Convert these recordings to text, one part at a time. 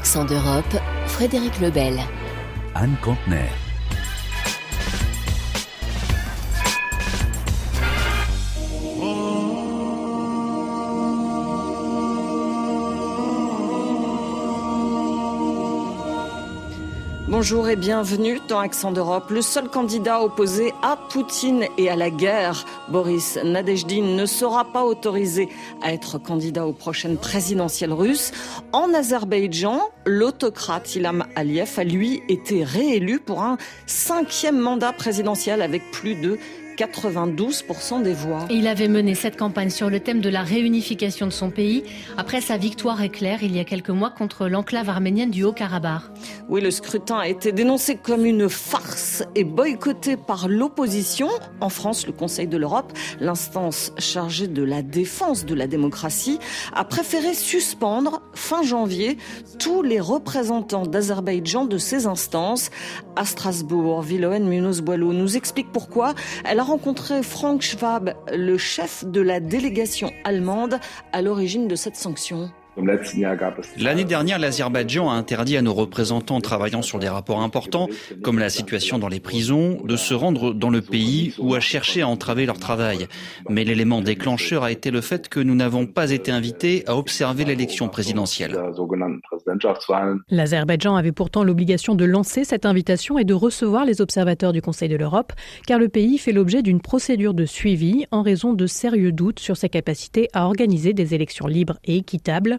Accent d'Europe, Frédéric Lebel. Anne Contener. Bonjour et bienvenue dans Accent d'Europe. Le seul candidat opposé à Poutine et à la guerre, Boris Nadejdin, ne sera pas autorisé à être candidat aux prochaines présidentielles russes. En Azerbaïdjan, l'autocrate Ilham Aliyev a lui été réélu pour un cinquième mandat présidentiel avec plus de 92% des voix. Il avait mené cette campagne sur le thème de la réunification de son pays après sa victoire éclair il y a quelques mois contre l'enclave arménienne du Haut-Karabakh. Oui, le scrutin a été dénoncé comme une farce et boycotté par l'opposition. En France, le Conseil de l'Europe, l'instance chargée de la défense de la démocratie, a préféré suspendre fin janvier tous les représentants d'Azerbaïdjan de ces instances. À Strasbourg, Villoen Munoz-Boileau nous explique pourquoi elle a rencontré Frank Schwab, le chef de la délégation allemande à l'origine de cette sanction. L'année dernière, l'Azerbaïdjan a interdit à nos représentants travaillant sur des rapports importants, comme la situation dans les prisons, de se rendre dans le pays ou à chercher à entraver leur travail. Mais l'élément déclencheur a été le fait que nous n'avons pas été invités à observer l'élection présidentielle. L'Azerbaïdjan avait pourtant l'obligation de lancer cette invitation et de recevoir les observateurs du Conseil de l'Europe, car le pays fait l'objet d'une procédure de suivi en raison de sérieux doutes sur sa capacité à organiser des élections libres et équitables.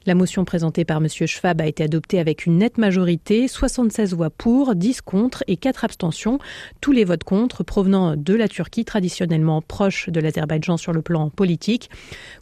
La motion présentée par M. Schwab a été adoptée avec une nette majorité, 76 voix pour, 10 contre et 4 abstentions, tous les votes contre provenant de la Turquie, traditionnellement proche de l'Azerbaïdjan sur le plan politique.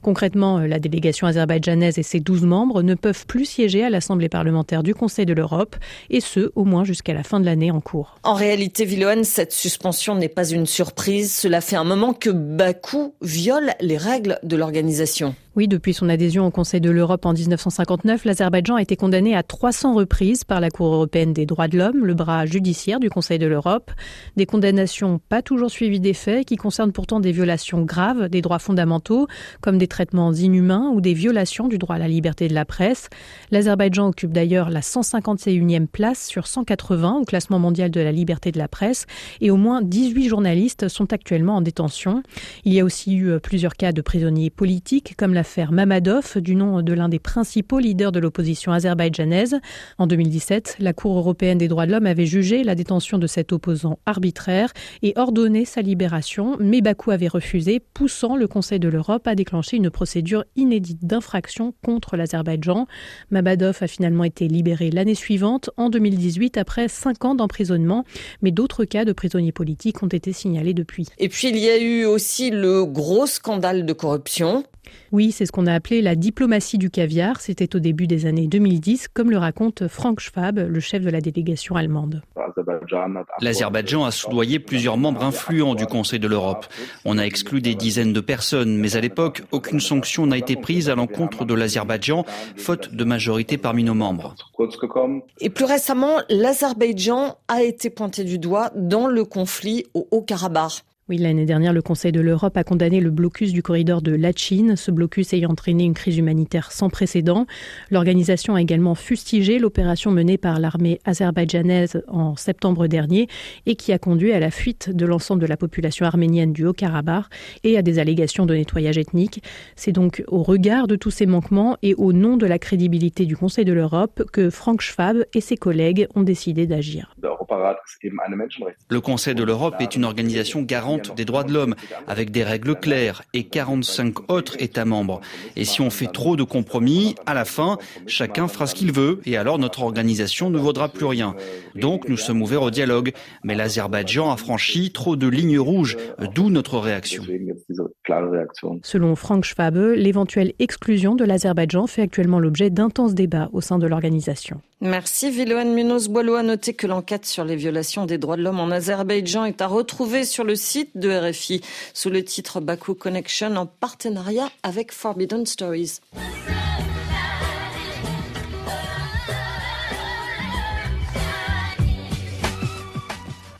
Concrètement, la délégation azerbaïdjanaise et ses 12 membres ne peuvent plus siéger à l'Assemblée parlementaire du Conseil de l'Europe, et ce, au moins jusqu'à la fin de l'année en cours. En réalité, Villoane, cette suspension n'est pas une surprise. Cela fait un moment que Bakou viole les règles de l'organisation. Oui, depuis son adhésion au Conseil de l'Europe en 1959, l'Azerbaïdjan a été condamné à 300 reprises par la Cour européenne des droits de l'homme, le bras judiciaire du Conseil de l'Europe. Des condamnations pas toujours suivies des faits qui concernent pourtant des violations graves des droits fondamentaux, comme des traitements inhumains ou des violations du droit à la liberté de la presse. L'Azerbaïdjan occupe d'ailleurs la 151e place sur 180 au classement mondial de la liberté de la presse et au moins 18 journalistes sont actuellement en détention. Il y a aussi eu plusieurs cas de prisonniers politiques, comme l'affaire Mamadov, du nom de l'un des principaux leaders de l'opposition azerbaïdjanaise. En 2017, la Cour européenne des droits de l'homme avait jugé la détention de cet opposant arbitraire et ordonné sa libération, mais Bakou avait refusé, poussant le Conseil de l'Europe à déclencher une procédure inédite d'infraction contre l'Azerbaïdjan. Mamadov a finalement été libéré l'année suivante, en 2018, après cinq ans d'emprisonnement, mais d'autres cas de prisonniers politiques ont été signalés depuis. Et puis il y a eu aussi le gros scandale de corruption. Oui, c'est ce qu'on a appelé la diplomatie du caviar. C'était au début des années 2010, comme le raconte Frank Schwab, le chef de la délégation allemande. L'Azerbaïdjan a soudoyé plusieurs membres influents du Conseil de l'Europe. On a exclu des dizaines de personnes, mais à l'époque, aucune sanction n'a été prise à l'encontre de l'Azerbaïdjan, faute de majorité parmi nos membres. Et plus récemment, l'Azerbaïdjan a été pointé du doigt dans le conflit au Haut-Karabakh. Oui, l'année dernière, le Conseil de l'Europe a condamné le blocus du corridor de Lachin, ce blocus ayant entraîné une crise humanitaire sans précédent. L'organisation a également fustigé l'opération menée par l'armée azerbaïdjanaise en septembre dernier et qui a conduit à la fuite de l'ensemble de la population arménienne du Haut-Karabakh et à des allégations de nettoyage ethnique. C'est donc au regard de tous ces manquements et au nom de la crédibilité du Conseil de l'Europe que Frank Schwab et ses collègues ont décidé d'agir. Le Conseil de l'Europe est une organisation garante des droits de l'homme, avec des règles claires et 45 autres États membres. Et si on fait trop de compromis, à la fin, chacun fera ce qu'il veut et alors notre organisation ne vaudra plus rien. Donc nous sommes ouverts au dialogue. Mais l'Azerbaïdjan a franchi trop de lignes rouges, d'où notre réaction. Selon Frank Schwabe, l'éventuelle exclusion de l'Azerbaïdjan fait actuellement l'objet d'intenses débats au sein de l'organisation. Merci Viloane Munoz-Boileau. A noté que l'enquête sur les violations des droits de l'homme en Azerbaïdjan est à retrouver sur le site de RFI sous le titre Baku Connection en partenariat avec Forbidden Stories.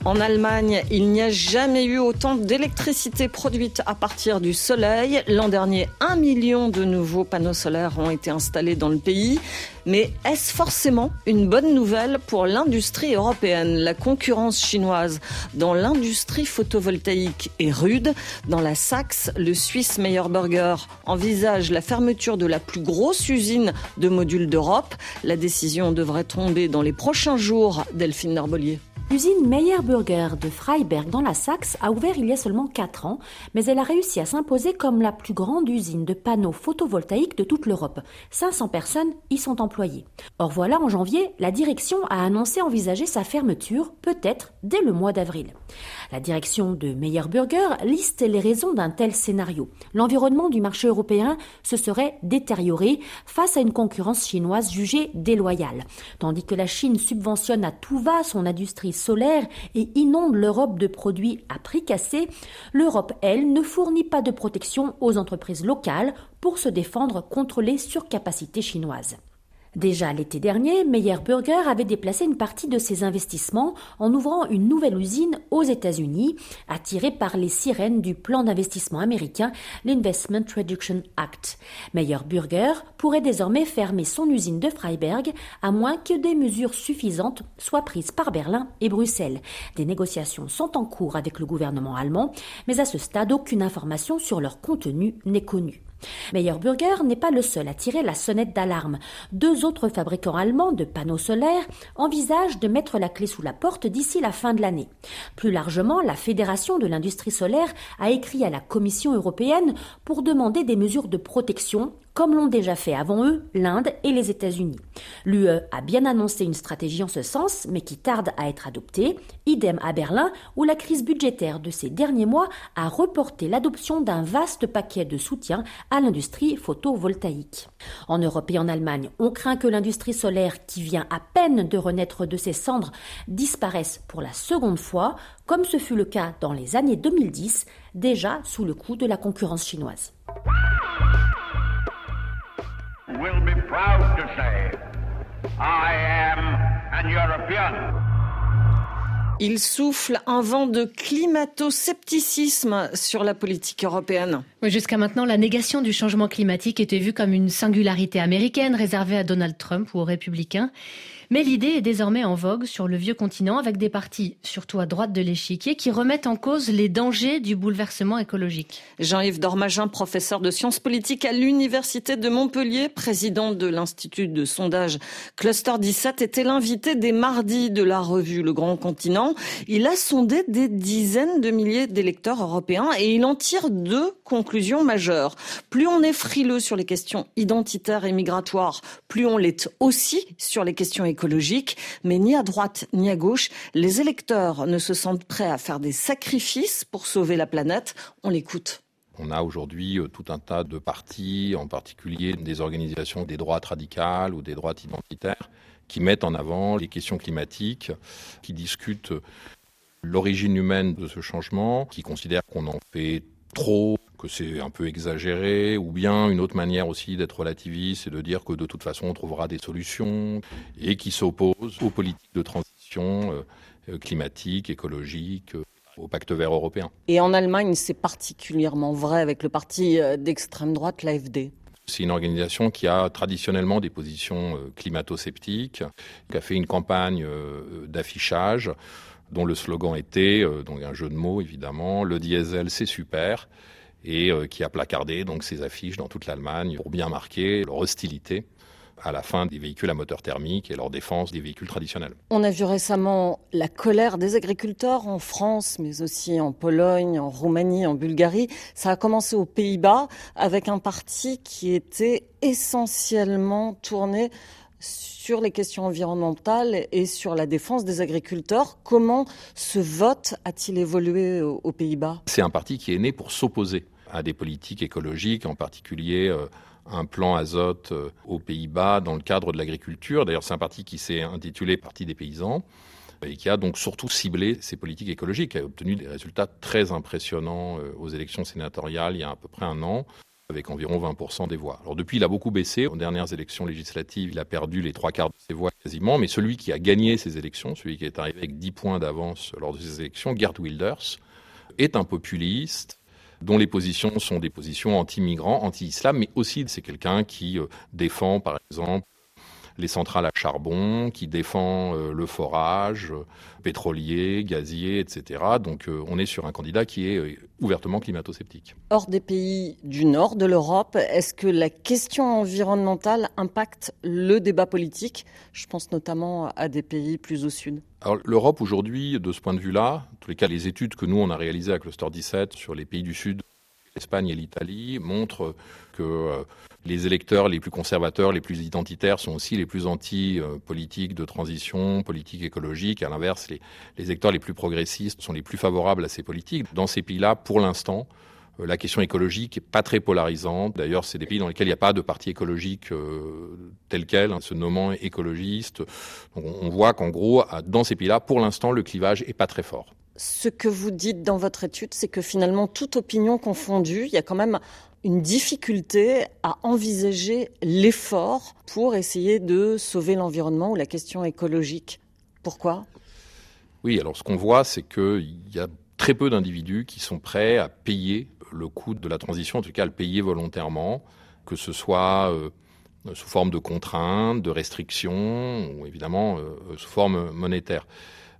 En Allemagne, il n'y a jamais eu autant d'électricité produite à partir du soleil. L'an dernier, un million de nouveaux panneaux solaires ont été installés dans le pays. Mais est-ce forcément une bonne nouvelle pour l'industrie européenne? La concurrence chinoise dans l'industrie photovoltaïque est rude. Dans la Saxe, le Suisse Meyerburger envisage la fermeture de la plus grosse usine de modules d'Europe. La décision devrait tomber dans les prochains jours, Delphine Narbolier. L'usine Meyer Burger de Freiberg dans la Saxe a ouvert il y a seulement 4 ans, mais elle a réussi à s'imposer comme la plus grande usine de panneaux photovoltaïques de toute l'Europe. 500 personnes y sont employées. Or voilà, en janvier, la direction a annoncé envisager sa fermeture, peut-être dès le mois d'avril. La direction de Meyer Burger liste les raisons d'un tel scénario. L'environnement du marché européen se serait détérioré face à une concurrence chinoise jugée déloyale. Tandis que la Chine subventionne à tout va son industrie solaire et inonde l'Europe de produits à prix cassés, l'Europe, elle, ne fournit pas de protection aux entreprises locales pour se défendre contre les surcapacités chinoises. Déjà l'été dernier, Meyer Burger avait déplacé une partie de ses investissements en ouvrant une nouvelle usine aux États-Unis, attirée par les sirènes du plan d'investissement américain, l'Investment Reduction Act. Meyer Burger pourrait désormais fermer son usine de Freiberg à moins que des mesures suffisantes soient prises par Berlin et Bruxelles. Des négociations sont en cours avec le gouvernement allemand, mais à ce stade, aucune information sur leur contenu n'est connue. Meyer Burger n'est pas le seul à tirer la sonnette d'alarme. Deux autres fabricants allemands de panneaux solaires envisagent de mettre la clé sous la porte d'ici la fin de l'année. Plus largement, la Fédération de l'industrie solaire a écrit à la Commission européenne pour demander des mesures de protection comme l'ont déjà fait avant eux l'Inde et les États-Unis. L'UE a bien annoncé une stratégie en ce sens, mais qui tarde à être adoptée, idem à Berlin, où la crise budgétaire de ces derniers mois a reporté l'adoption d'un vaste paquet de soutien à l'industrie photovoltaïque. En Europe et en Allemagne, on craint que l'industrie solaire, qui vient à peine de renaître de ses cendres, disparaisse pour la seconde fois, comme ce fut le cas dans les années 2010, déjà sous le coup de la concurrence chinoise. Il souffle un vent de climato-scepticisme sur la politique européenne. Jusqu'à maintenant, la négation du changement climatique était vue comme une singularité américaine réservée à Donald Trump ou aux républicains. Mais l'idée est désormais en vogue sur le vieux continent avec des partis, surtout à droite de l'échiquier, qui remettent en cause les dangers du bouleversement écologique. Jean-Yves Dormagin, professeur de sciences politiques à l'Université de Montpellier, président de l'Institut de sondage Cluster 17, était l'invité des mardis de la revue Le Grand Continent. Il a sondé des dizaines de milliers d'électeurs européens et il en tire deux conclusions majeures. Plus on est frileux sur les questions identitaires et migratoires, plus on l'est aussi sur les questions économiques mais ni à droite ni à gauche, les électeurs ne se sentent prêts à faire des sacrifices pour sauver la planète. On l'écoute. On a aujourd'hui euh, tout un tas de partis, en particulier des organisations des droites radicales ou des droites identitaires, qui mettent en avant les questions climatiques, qui discutent l'origine humaine de ce changement, qui considèrent qu'on en fait trop, que c'est un peu exagéré, ou bien une autre manière aussi d'être relativiste, c'est de dire que de toute façon on trouvera des solutions, et qui s'oppose aux politiques de transition euh, climatique, écologique, euh, au pacte vert européen. Et en Allemagne, c'est particulièrement vrai avec le parti euh, d'extrême droite, l'AFD. C'est une organisation qui a traditionnellement des positions climato-sceptiques, qui a fait une campagne d'affichage dont le slogan était, donc un jeu de mots évidemment, le diesel c'est super, et euh, qui a placardé donc ses affiches dans toute l'Allemagne pour bien marquer leur hostilité à la fin des véhicules à moteur thermique et leur défense des véhicules traditionnels. On a vu récemment la colère des agriculteurs en France, mais aussi en Pologne, en Roumanie, en Bulgarie. Ça a commencé aux Pays-Bas avec un parti qui était essentiellement tourné sur les questions environnementales et sur la défense des agriculteurs. Comment ce vote a-t-il évolué aux Pays-Bas? C'est un parti qui est né pour s'opposer à des politiques écologiques, en particulier euh, un plan azote euh, aux Pays-Bas dans le cadre de l'agriculture. D'ailleurs, c'est un parti qui s'est intitulé Parti des paysans et qui a donc surtout ciblé ces politiques écologiques, qui a obtenu des résultats très impressionnants euh, aux élections sénatoriales il y a à peu près un an. Avec environ 20% des voix. Alors depuis, il a beaucoup baissé. Aux dernières élections législatives, il a perdu les trois quarts de ses voix quasiment, mais celui qui a gagné ces élections, celui qui est arrivé avec 10 points d'avance lors de ces élections, Gerd Wilders, est un populiste dont les positions sont des positions anti-migrants, anti-islam, mais aussi c'est quelqu'un qui euh, défend, par exemple, les centrales à charbon, qui défend euh, le forage euh, pétrolier, gazier, etc. Donc euh, on est sur un candidat qui est ouvertement climato-sceptique. Hors des pays du nord de l'Europe, est-ce que la question environnementale impacte le débat politique? Je pense notamment à des pays plus au sud. Alors l'Europe aujourd'hui, de ce point de vue-là, en tous les cas les études que nous on a réalisées à Cluster 17 sur les pays du sud, l'Espagne et l'Italie, montrent que les électeurs les plus conservateurs, les plus identitaires sont aussi les plus anti-politiques de transition, politique écologique. À l'inverse, les, électeurs les plus progressistes sont les plus favorables à ces politiques. Dans ces pays-là, pour l'instant, euh, la question écologique n'est pas très polarisante. D'ailleurs, c'est des pays dans lesquels il n'y a pas de parti écologique euh, tel quel, hein, se nommant écologiste. on voit qu'en gros, dans ces pays-là, pour l'instant, le clivage n'est pas très fort. Ce que vous dites dans votre étude, c'est que finalement, toute opinion confondue, il y a quand même une difficulté à envisager l'effort pour essayer de sauver l'environnement ou la question écologique. Pourquoi? Oui, alors ce qu'on voit, c'est qu'il y a très peu d'individus qui sont prêts à payer le coût de la transition, en tout cas à le payer volontairement, que ce soit euh, sous forme de contraintes, de restrictions, ou évidemment euh, sous forme monétaire.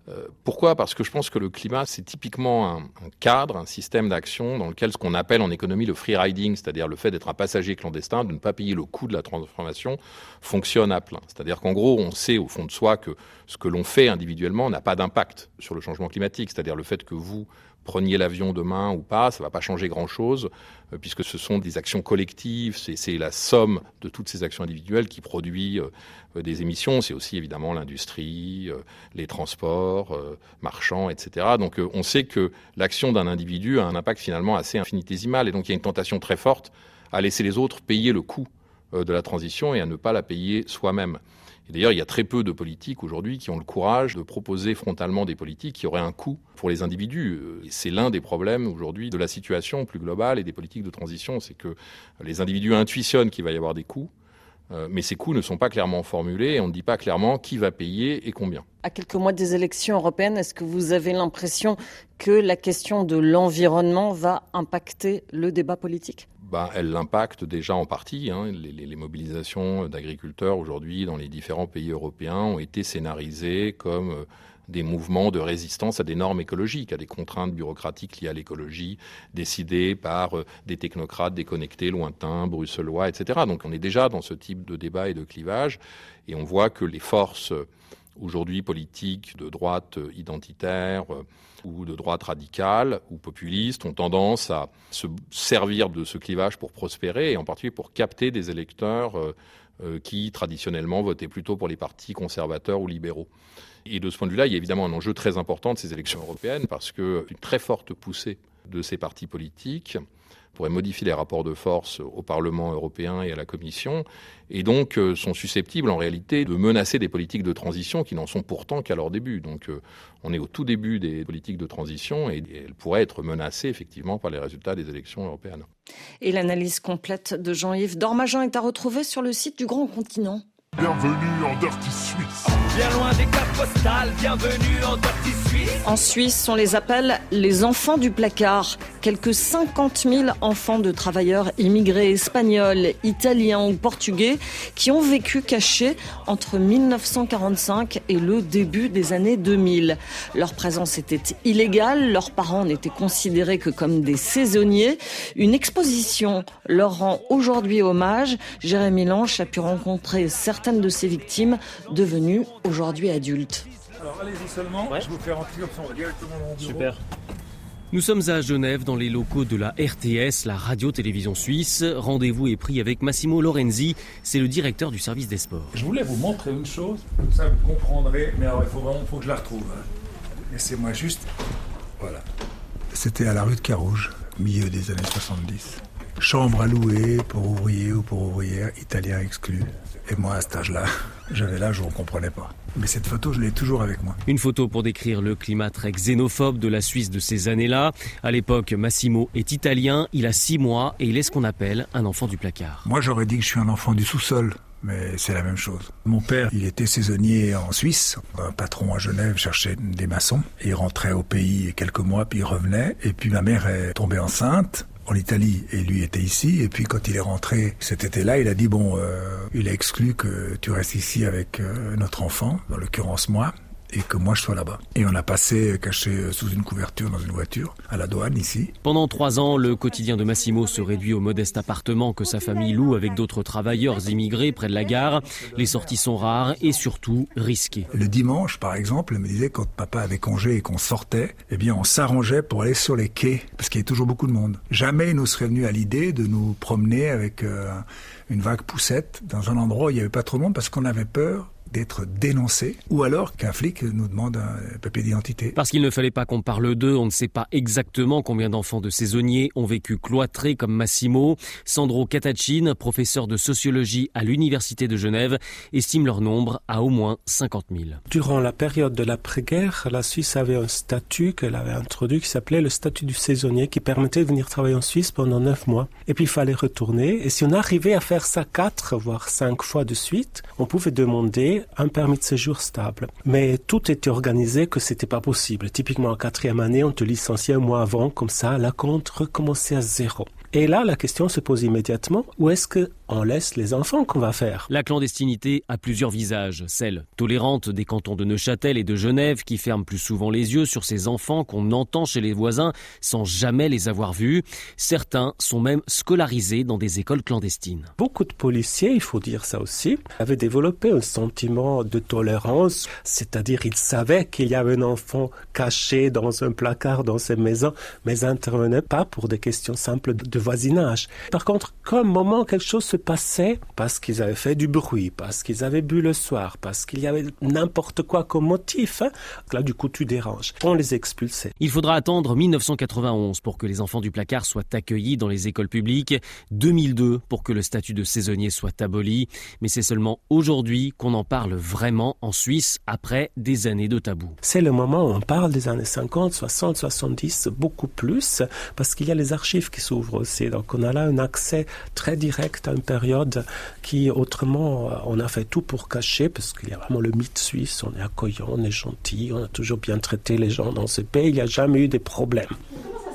Euh, pourquoi? Parce que je pense que le climat, c'est typiquement un, cadre, un système d'action dans lequel ce qu'on appelle en économie le free riding, c'est-à-dire le fait d'être un passager clandestin, de ne pas payer le coût de la transformation, fonctionne à plein. C'est-à-dire qu'en gros, on sait au fond de soi que ce que l'on fait individuellement n'a pas d'impact sur le changement climatique. C'est-à-dire le fait que vous preniez l'avion demain ou pas, ça ne va pas changer grand-chose, euh, puisque ce sont des actions collectives, c'est la somme de toutes ces actions individuelles qui produit euh, des émissions. C'est aussi évidemment l'industrie, euh, les transports marchands, etc. Donc on sait que l'action d'un individu a un impact finalement assez infinitésimal, et donc il y a une tentation très forte à laisser les autres payer le coût de la transition et à ne pas la payer soi-même. D'ailleurs, il y a très peu de politiques aujourd'hui qui ont le courage de proposer frontalement des politiques qui auraient un coût pour les individus. Euh, c'est l'un des problèmes aujourd'hui de la situation plus globale et des politiques de transition, c'est que les individus intuitionnent qu'il va y avoir des coûts, mais ces coûts ne sont pas clairement formulés et on ne dit pas clairement qui va payer et combien. À quelques mois des élections européennes, est-ce que vous avez l'impression que la question de l'environnement va impacter le débat politique? Bah, elle l'impacte déjà en partie. Hein. Les, mobilisations d'agriculteurs aujourd'hui dans les différents pays européens ont été scénarisées comme euh, des mouvements de résistance à des normes écologiques, à des contraintes bureaucratiques liées à l'écologie, décidées par euh, des technocrates déconnectés, lointains, bruxellois, etc. Donc on est déjà dans ce type de débat et de clivage, et on voit que les forces aujourd'hui politiques de droite identitaire euh, ou de droite radicale ou populiste ont tendance à se servir de ce clivage pour prospérer et en particulier pour capter des électeurs euh, euh, qui traditionnellement votaient plutôt pour les partis conservateurs ou libéraux. Et de ce point de vue-là, il y a évidemment un enjeu très important de ces élections européennes parce qu'une très forte poussée de ces partis politiques pourrait modifier les rapports de force au Parlement européen et à la Commission, et donc euh, sont susceptibles en réalité de menacer des politiques de transition qui n'en sont pourtant qu'à leur début. Donc euh, on est au tout début des politiques de transition et elles pourraient être menacées effectivement par les résultats des élections européennes. Et l'analyse complète de Jean-Yves Dormagin est à retrouver sur le site du Grand Continent. Bienvenue en Dirty Suisse. Bien loin des cartes postales, bienvenue en Dirty Suisse. En Suisse, on les appelle les enfants du placard. Quelques 50 000 enfants de travailleurs immigrés espagnols, italiens ou portugais qui ont vécu cachés entre 1945 et le début des années 2000. Leur présence était illégale, leurs parents n'étaient considérés que comme des saisonniers. Une exposition leur rend aujourd'hui hommage. Jérémy Lanche a pu rencontrer certains de ces victimes devenues aujourd'hui adultes. Alors allez-y seulement, je vous fais rentrer comme directement dans mon bureau. Super. Nous sommes à Genève dans les locaux de la RTS, la radio-télévision suisse. Rendez-vous est pris avec Massimo Lorenzi, c'est le directeur du service des sports. Je voulais vous montrer une chose, ça vous comprendrez, mais alors il faut vraiment faut que je la retrouve. Hein. Laissez-moi juste. Voilà. C'était à la rue de Carouge, milieu des années 70. Chambre à louer pour ouvriers ou pour ouvrières, italiens exclus. Et moi, à cet âge-là, J'avais l'âge où on comprenait pas. Mais cette photo, je l'ai toujours avec moi. Une photo pour décrire le climat très xénophobe de la Suisse de ces années-là. À l'époque, Massimo est italien, il a six mois et il est ce qu'on appelle un enfant du placard. Moi, j'aurais dit que je suis un enfant du sous-sol mais c'est la même chose. Mon père, il était saisonnier en Suisse. Un patron à Genève cherchait des maçons. Il rentrait au pays quelques mois, puis il revenait. Et puis ma mère est tombée enceinte en Italie et lui était ici. Et puis quand il est rentré cet été-là, il a dit bon, euh, il a exclu que tu restes ici avec euh, notre enfant, dans l'occurrence moi et que moi je sois là-bas. Et on a passé caché sous une couverture dans une voiture à la douane ici. Pendant trois ans, le quotidien de Massimo se réduit au modeste appartement que sa famille loue avec d'autres travailleurs immigrés près de la gare. Les sorties sont rares et surtout risquées. Le dimanche, par exemple, elle me disait quand papa avait congé et qu'on sortait, eh bien on s'arrangeait pour aller sur les quais parce qu'il y a toujours beaucoup de monde. Jamais il nous serait venu à l'idée de nous promener avec euh, une vague poussette dans un endroit où il n'y avait pas trop de monde parce qu'on avait peur d'être dénoncé ou alors qu'un flic nous demande un papier d'identité. Parce qu'il ne fallait pas qu'on parle d'eux, on ne sait pas exactement combien d'enfants de saisonniers ont vécu cloîtrés comme Massimo. Sandro Catachin, professeur de sociologie à l'Université de Genève, estime leur nombre à au moins 50 000. Durant la période de l'après-guerre, la Suisse avait un statut qu'elle avait introduit qui s'appelait le statut du saisonnier qui permettait de venir travailler en Suisse pendant neuf mois. Et puis il fallait retourner. Et si on arrivait à faire ça quatre, voire cinq fois de suite, on pouvait demander un permis de séjour stable. Mais tout était organisé que c'était pas possible. Typiquement en quatrième année, on te licenciait un mois avant, comme ça, la compte recommençait à zéro. Et là, la question se pose immédiatement, où est-ce que on laisse les enfants qu'on va faire? La clandestinité a plusieurs visages. Celle tolérante des cantons de Neuchâtel et de Genève qui ferment plus souvent les yeux sur ces enfants qu'on entend chez les voisins sans jamais les avoir vus. Certains sont même scolarisés dans des écoles clandestines. Beaucoup de policiers, il faut dire ça aussi, avaient développé un sentiment de tolérance, c'est-à-dire ils savaient qu'il y avait un enfant caché dans un placard dans ces maisons, mais n'intervenaient pas pour des questions simples de voisinage. Par contre, comme moment quelque chose se passait, parce qu'ils avaient fait du bruit, parce qu'ils avaient bu le soir, parce qu'il y avait n'importe quoi comme motif, hein, là du coup tu déranges. On les expulsait. Il faudra attendre 1991 pour que les enfants du placard soient accueillis dans les écoles publiques, 2002 pour que le statut de saisonnier soit aboli, mais c'est seulement aujourd'hui qu'on en parle vraiment en Suisse après des années de tabou. C'est le moment où on parle des années 50, 60, 70, beaucoup plus, parce qu'il y a les archives qui s'ouvrent donc on a là un accès très direct à une période qui autrement euh, on a fait tout pour cacher parce qu'il y a vraiment le mythe suisse, on est accueillant, on est gentil, on a toujours bien traité les gens dans ce pays, il n'y a jamais eu des problèmes.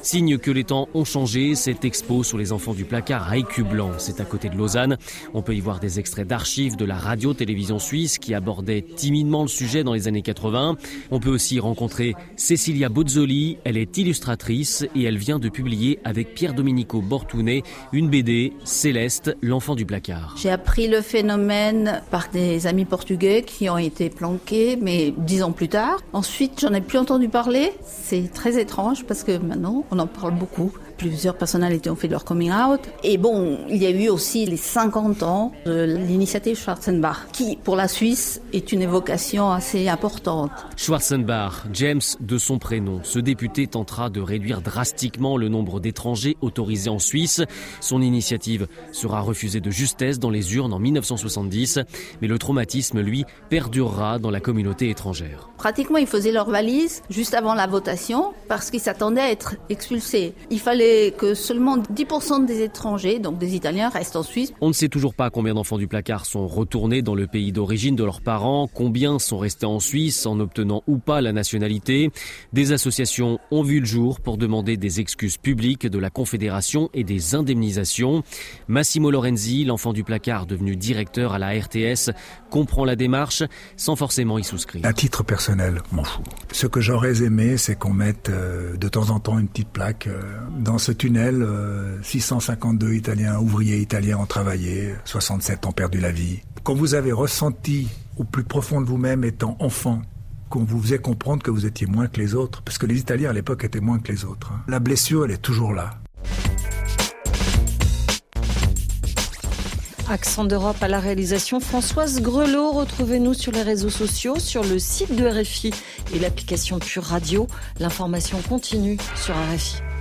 Signe que les temps ont changé, cette expo sur les enfants du placard à Écublanc, c'est à côté de Lausanne. On peut y voir des extraits d'archives de la radio-télévision suisse qui abordait timidement le sujet dans les années 80. On peut aussi rencontrer Cecilia Bozzoli, elle est illustratrice et elle vient de publier avec Pierre Domenico Bortounet une BD, Céleste, l'enfant du placard. J'ai appris le phénomène par des amis portugais qui ont été planqués, mais dix ans plus tard. Ensuite, j'en ai plus entendu parler. C'est très étrange parce que maintenant, on en parle beaucoup. Plusieurs personnalités ont fait leur coming out. Et bon, il y a eu aussi les 50 ans de l'initiative Schwarzenbach, qui pour la Suisse est une évocation assez importante. Schwarzenbach, James de son prénom, ce député tentera de réduire drastiquement le nombre d'étrangers autorisés en Suisse. Son initiative sera refusée de justesse dans les urnes en 1970, mais le traumatisme, lui, perdurera dans la communauté étrangère. Pratiquement, ils faisaient leur valise juste avant la votation parce qu'ils s'attendaient à être expulsés. Il fallait que seulement 10% des étrangers, donc des Italiens, restent en Suisse. On ne sait toujours pas combien d'enfants du placard sont retournés dans le pays d'origine de leurs parents, combien sont restés en Suisse en obtenant ou pas la nationalité. Des associations ont vu le jour pour demander des excuses publiques de la Confédération et des indemnisations. Massimo Lorenzi, l'enfant du placard devenu directeur à la RTS, comprend la démarche sans forcément y souscrire. À titre personnel, m'en fous. Ce que j'aurais aimé, c'est qu'on mette euh, de temps en temps une petite plaque euh, dans dans ce tunnel, 652 euh, Italiens, ouvriers italiens ont travaillé, 67 ont perdu la vie. Quand vous avez ressenti au plus profond de vous-même, étant enfant, qu'on vous faisait comprendre que vous étiez moins que les autres, parce que les Italiens à l'époque étaient moins que les autres. Hein. La blessure, elle est toujours là. Accent d'Europe à la réalisation, Françoise Grelot. Retrouvez-nous sur les réseaux sociaux, sur le site de RFI et l'application Pure Radio. L'information continue sur RFI.